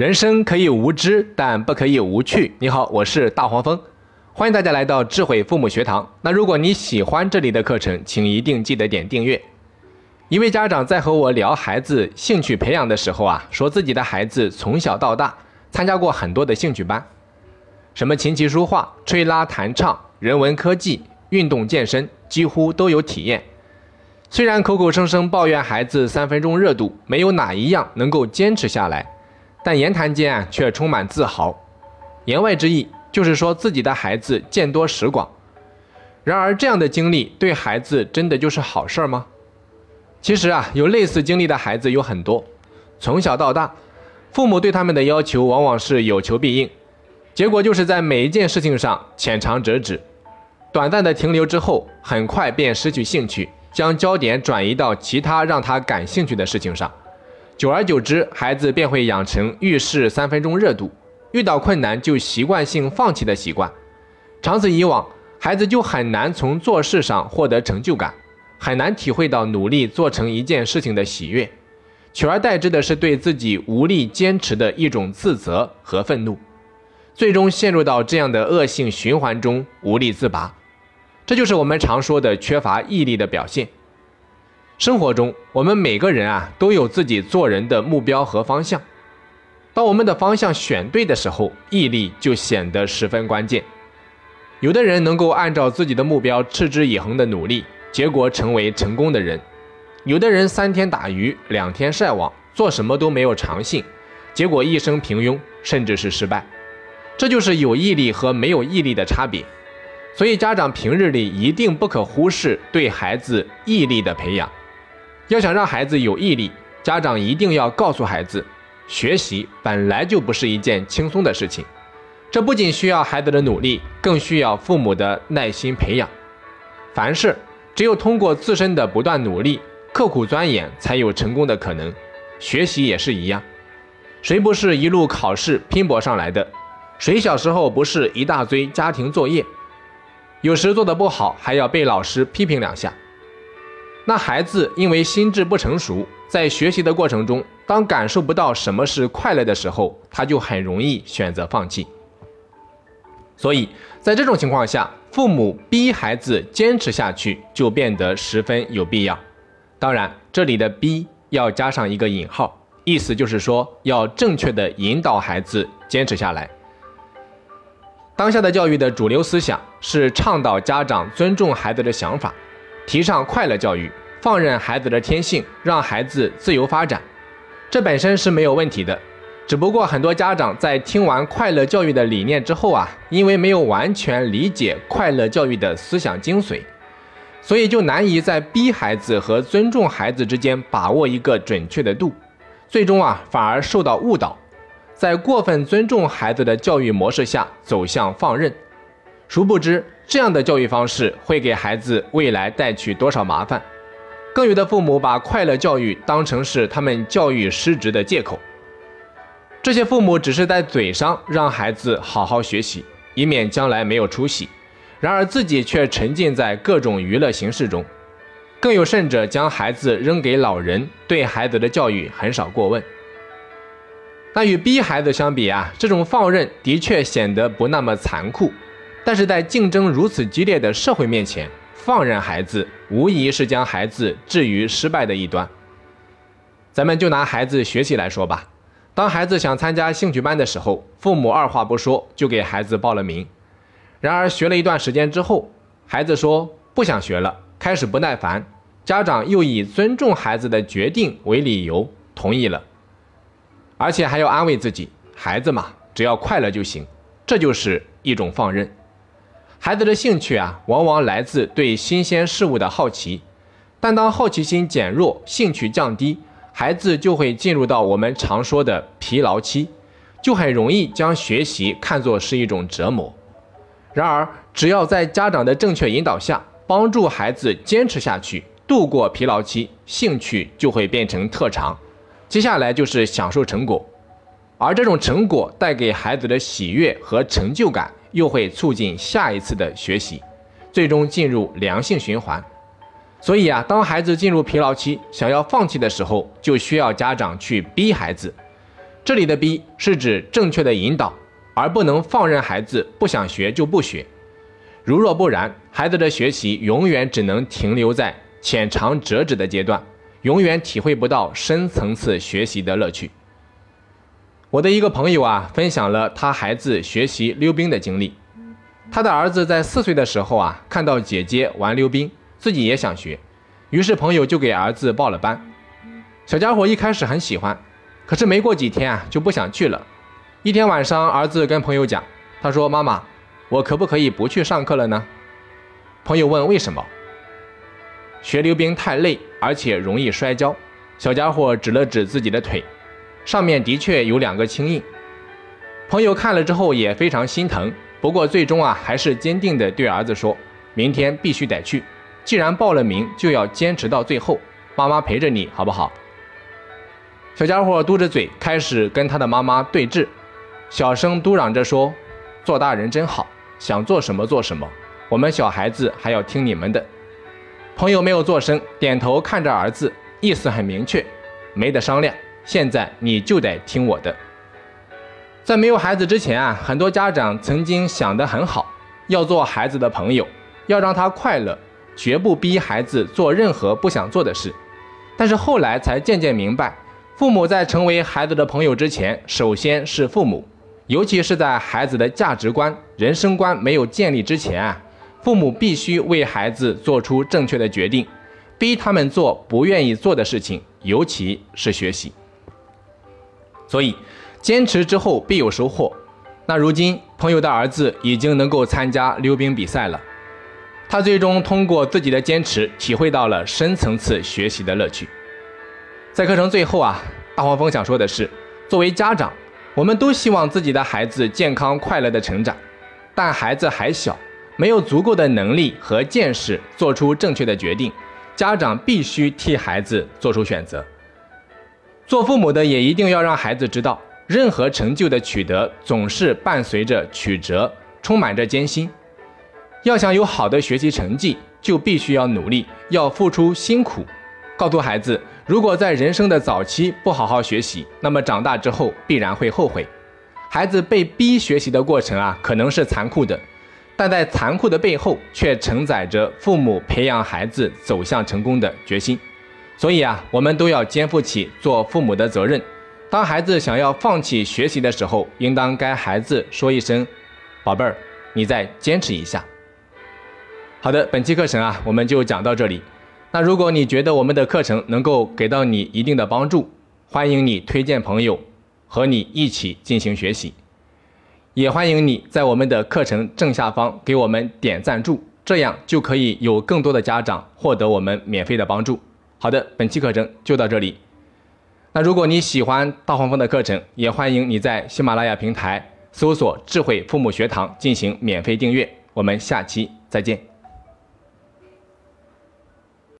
人生可以无知，但不可以无趣。你好，我是大黄蜂，欢迎大家来到智慧父母学堂。那如果你喜欢这里的课程，请一定记得点订阅。一位家长在和我聊孩子兴趣培养的时候啊，说自己的孩子从小到大参加过很多的兴趣班，什么琴棋书画、吹拉弹唱、人文科技、运动健身，几乎都有体验。虽然口口声声抱怨孩子三分钟热度，没有哪一样能够坚持下来。但言谈间啊，却充满自豪，言外之意就是说自己的孩子见多识广。然而，这样的经历对孩子真的就是好事吗？其实啊，有类似经历的孩子有很多，从小到大，父母对他们的要求往往是有求必应，结果就是在每一件事情上浅尝辄止，短暂的停留之后，很快便失去兴趣，将焦点转移到其他让他感兴趣的事情上。久而久之，孩子便会养成遇事三分钟热度，遇到困难就习惯性放弃的习惯。长此以往，孩子就很难从做事上获得成就感，很难体会到努力做成一件事情的喜悦，取而代之的是对自己无力坚持的一种自责和愤怒，最终陷入到这样的恶性循环中无力自拔。这就是我们常说的缺乏毅力的表现。生活中，我们每个人啊都有自己做人的目标和方向。当我们的方向选对的时候，毅力就显得十分关键。有的人能够按照自己的目标持之以恒的努力，结果成为成功的人；有的人三天打鱼两天晒网，做什么都没有长性，结果一生平庸，甚至是失败。这就是有毅力和没有毅力的差别。所以，家长平日里一定不可忽视对孩子毅力的培养。要想让孩子有毅力，家长一定要告诉孩子，学习本来就不是一件轻松的事情。这不仅需要孩子的努力，更需要父母的耐心培养。凡事只有通过自身的不断努力、刻苦钻研，才有成功的可能。学习也是一样，谁不是一路考试拼搏上来的？谁小时候不是一大堆家庭作业？有时做的不好，还要被老师批评两下。那孩子因为心智不成熟，在学习的过程中，当感受不到什么是快乐的时候，他就很容易选择放弃。所以在这种情况下，父母逼孩子坚持下去就变得十分有必要。当然，这里的“逼”要加上一个引号，意思就是说要正确的引导孩子坚持下来。当下的教育的主流思想是倡导家长尊重孩子的想法。提倡快乐教育，放任孩子的天性，让孩子自由发展，这本身是没有问题的。只不过很多家长在听完快乐教育的理念之后啊，因为没有完全理解快乐教育的思想精髓，所以就难以在逼孩子和尊重孩子之间把握一个准确的度，最终啊反而受到误导，在过分尊重孩子的教育模式下走向放任。殊不知，这样的教育方式会给孩子未来带去多少麻烦？更有的父母把快乐教育当成是他们教育失职的借口。这些父母只是在嘴上让孩子好好学习，以免将来没有出息，然而自己却沉浸在各种娱乐形式中。更有甚者，将孩子扔给老人，对孩子的教育很少过问。但与逼孩子相比啊，这种放任的确显得不那么残酷。但是在竞争如此激烈的社会面前，放任孩子无疑是将孩子置于失败的一端。咱们就拿孩子学习来说吧，当孩子想参加兴趣班的时候，父母二话不说就给孩子报了名。然而学了一段时间之后，孩子说不想学了，开始不耐烦，家长又以尊重孩子的决定为理由同意了，而且还要安慰自己，孩子嘛，只要快乐就行，这就是一种放任。孩子的兴趣啊，往往来自对新鲜事物的好奇，但当好奇心减弱，兴趣降低，孩子就会进入到我们常说的疲劳期，就很容易将学习看作是一种折磨。然而，只要在家长的正确引导下，帮助孩子坚持下去，度过疲劳期，兴趣就会变成特长，接下来就是享受成果，而这种成果带给孩子的喜悦和成就感。又会促进下一次的学习，最终进入良性循环。所以啊，当孩子进入疲劳期，想要放弃的时候，就需要家长去逼孩子，这里的逼是指正确的引导，而不能放任孩子不想学就不学。如若不然，孩子的学习永远只能停留在浅尝辄止的阶段，永远体会不到深层次学习的乐趣。我的一个朋友啊，分享了他孩子学习溜冰的经历。他的儿子在四岁的时候啊，看到姐姐玩溜冰，自己也想学，于是朋友就给儿子报了班。小家伙一开始很喜欢，可是没过几天啊，就不想去了。一天晚上，儿子跟朋友讲，他说：“妈妈。”我可不可以不去上课了呢？朋友问为什么？学溜冰太累，而且容易摔跤。小家伙指了指自己的腿，上面的确有两个青印。朋友看了之后也非常心疼，不过最终啊还是坚定地对儿子说：“明天必须得去，既然报了名，就要坚持到最后。妈妈陪着你好不好？”小家伙嘟着嘴开始跟他的妈妈对峙，小声嘟嚷着说：“做大人真好。”想做什么做什么，我们小孩子还要听你们的。朋友没有做声，点头看着儿子，意思很明确，没得商量，现在你就得听我的。在没有孩子之前啊，很多家长曾经想得很好，要做孩子的朋友，要让他快乐，绝不逼孩子做任何不想做的事。但是后来才渐渐明白，父母在成为孩子的朋友之前，首先是父母。尤其是在孩子的价值观、人生观没有建立之前啊，父母必须为孩子做出正确的决定，逼他们做不愿意做的事情，尤其是学习。所以，坚持之后必有收获。那如今，朋友的儿子已经能够参加溜冰比赛了，他最终通过自己的坚持，体会到了深层次学习的乐趣。在课程最后啊，大黄蜂想说的是，作为家长。我们都希望自己的孩子健康快乐的成长，但孩子还小，没有足够的能力和见识做出正确的决定，家长必须替孩子做出选择。做父母的也一定要让孩子知道，任何成就的取得总是伴随着曲折，充满着艰辛。要想有好的学习成绩，就必须要努力，要付出辛苦。告诉孩子，如果在人生的早期不好好学习，那么长大之后必然会后悔。孩子被逼学习的过程啊，可能是残酷的，但在残酷的背后，却承载着父母培养孩子走向成功的决心。所以啊，我们都要肩负起做父母的责任。当孩子想要放弃学习的时候，应当该孩子说一声：“宝贝儿，你再坚持一下。”好的，本期课程啊，我们就讲到这里。那如果你觉得我们的课程能够给到你一定的帮助，欢迎你推荐朋友和你一起进行学习，也欢迎你在我们的课程正下方给我们点赞助，这样就可以有更多的家长获得我们免费的帮助。好的，本期课程就到这里。那如果你喜欢大黄蜂的课程，也欢迎你在喜马拉雅平台搜索“智慧父母学堂”进行免费订阅。我们下期再见。